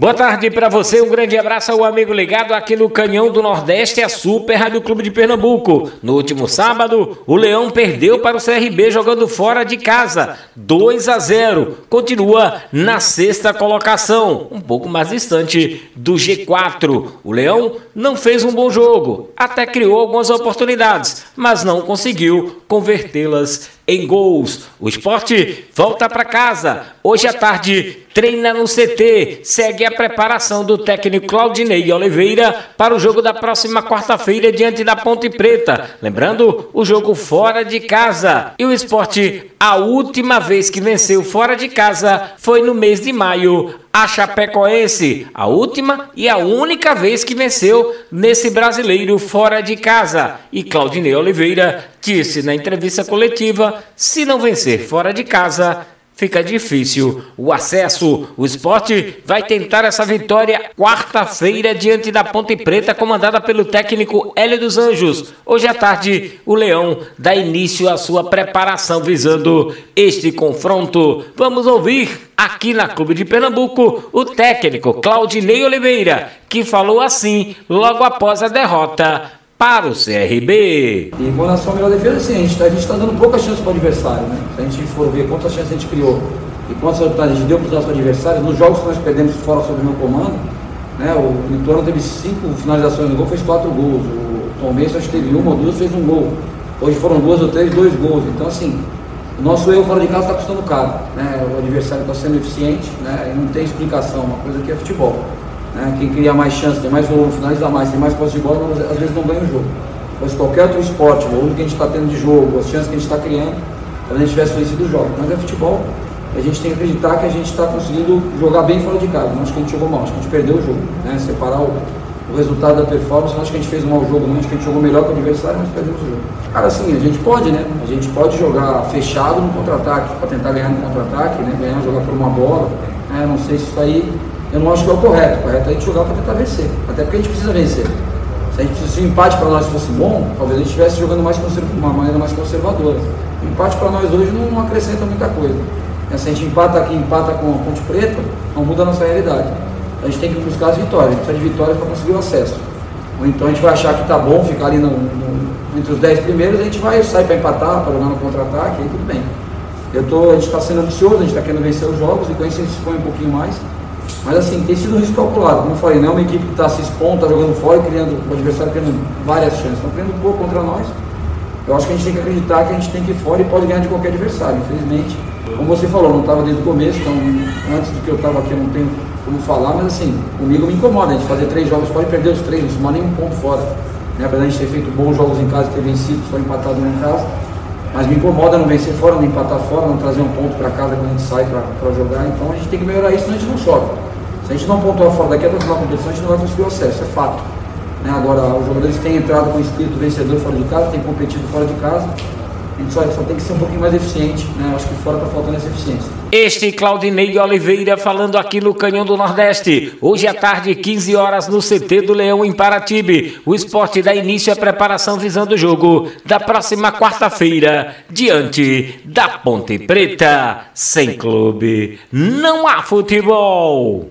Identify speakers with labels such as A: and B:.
A: Boa tarde para você, um grande abraço ao amigo ligado aqui no Canhão do Nordeste, a Super Rádio Clube de Pernambuco. No último sábado, o Leão perdeu para o CRB jogando fora de casa, 2 a 0. Continua na sexta colocação, um pouco mais distante do G4. O Leão não fez um bom jogo, até criou algumas oportunidades, mas não conseguiu convertê-las em gols. O esporte volta para casa. Hoje à tarde treina no CT. Segue a preparação do técnico Claudinei Oliveira para o jogo da próxima quarta-feira diante da Ponte Preta. Lembrando, o jogo fora de casa. E o esporte, a última vez que venceu fora de casa foi no mês de maio a Chapecoense, a última e a única vez que venceu nesse brasileiro fora de casa. E Claudinei Oliveira disse na entrevista coletiva: se não vencer fora de casa, fica difícil o acesso. O esporte vai tentar essa vitória quarta-feira diante da Ponte Preta, comandada pelo técnico Hélio dos Anjos. Hoje à tarde, o Leão dá início à sua preparação visando este confronto. Vamos ouvir aqui na Clube de Pernambuco o técnico Claudinei Oliveira, que falou assim logo após a derrota para o CRB.
B: E com relação à melhor defesa, sim, a gente está tá dando poucas chances para o adversário. Né? Se a gente for ver quantas chances a gente criou e quantas oportunidades a gente deu para os nossos adversários, nos jogos que nós perdemos fora sob o meu comando, né, o Lituano teve cinco finalizações no gol, fez quatro gols. O Tom Benson acho que teve uma ou duas, fez um gol. Hoje foram duas ou três, dois gols. Então, assim, o nosso erro fora de casa está custando caro. Né? O adversário está sendo eficiente né? e não tem explicação. Uma coisa que é futebol. Né? Quem cria mais chance, tem mais volume, finaliza mais, tem mais posse de bola, às vezes não ganha o jogo. Mas qualquer outro esporte, o volume que a gente está tendo de jogo, as chances que a gente está criando, talvez a gente tivesse vencido o jogo. Mas é futebol, a gente tem que acreditar que a gente está conseguindo jogar bem fora de casa. Não acho que a gente jogou mal, acho que a gente perdeu o jogo. Né? Separar o, o resultado da performance, não acho que a gente fez um mau jogo, não acho que a gente jogou melhor que o adversário, mas perdemos o jogo. Cara, assim, a gente pode, né? A gente pode jogar fechado no contra-ataque, para tentar ganhar no contra-ataque, né? Ganhar, jogar por uma bola. Né? Não sei se isso aí eu não acho que é o correto. O correto é a gente jogar para tentar vencer. Até porque a gente precisa vencer. Se, a gente, se o empate para nós fosse bom, talvez a gente estivesse jogando mais de uma maneira mais conservadora. O empate para nós hoje não, não, acrescenta muita coisa. Se a gente empata aqui, empata com a Ponte Preta, não muda a nossa realidade. A gente tem que buscar as vitórias, a gente precisa de vitórias para conseguir o acesso. Ou então a gente vai achar que está bom ficar ali no, no, entre os 10 primeiros, a gente vai sair para empatar, para jogar no contra-ataque, aí tudo bem. Eu tô, a gente está sendo ambicioso, a gente está querendo vencer os jogos, e isso a gente se põe um pouquinho mais. Mas assim, tem sido um risco calculado. Como eu falei, não é uma equipe que está se expondo, está jogando fora e criando, o adversário criando várias chances. Estão criando pouco contra nós. Eu acho que a gente tem que acreditar que a gente tem que ir fora e pode ganhar de qualquer adversário. Infelizmente, como você falou, não estava desde o começo, então antes do que eu estava aqui eu não tenho como falar, mas assim, comigo me incomoda. A gente fazer três jogos pode perder os três, não somar nenhum ponto fora. Né? Apesar de a gente ter feito bons jogos em casa ter vencido, só empatado em casa. Mas me incomoda não vencer fora, não empatar fora, não trazer um ponto para casa quando a gente sai para jogar. Então a gente tem que melhorar isso, senão a gente não sobe. Se a gente não pontuar fora daqui até final da competição, a gente não vai conseguir o acesso, é fato. Né? Agora, os jogadores têm entrado com espírito vencedor fora de casa, têm competido fora de casa. A gente só, só tem que ser um pouquinho mais eficiente, né? Acho que fora está faltando essa eficiência.
A: Este Claudinei Oliveira falando aqui no Canhão do Nordeste. Hoje à tarde, 15 horas, no CT do Leão em Paratibe. O esporte dá início à preparação visando o jogo da próxima quarta-feira, diante da Ponte Preta. Sem clube, não há futebol.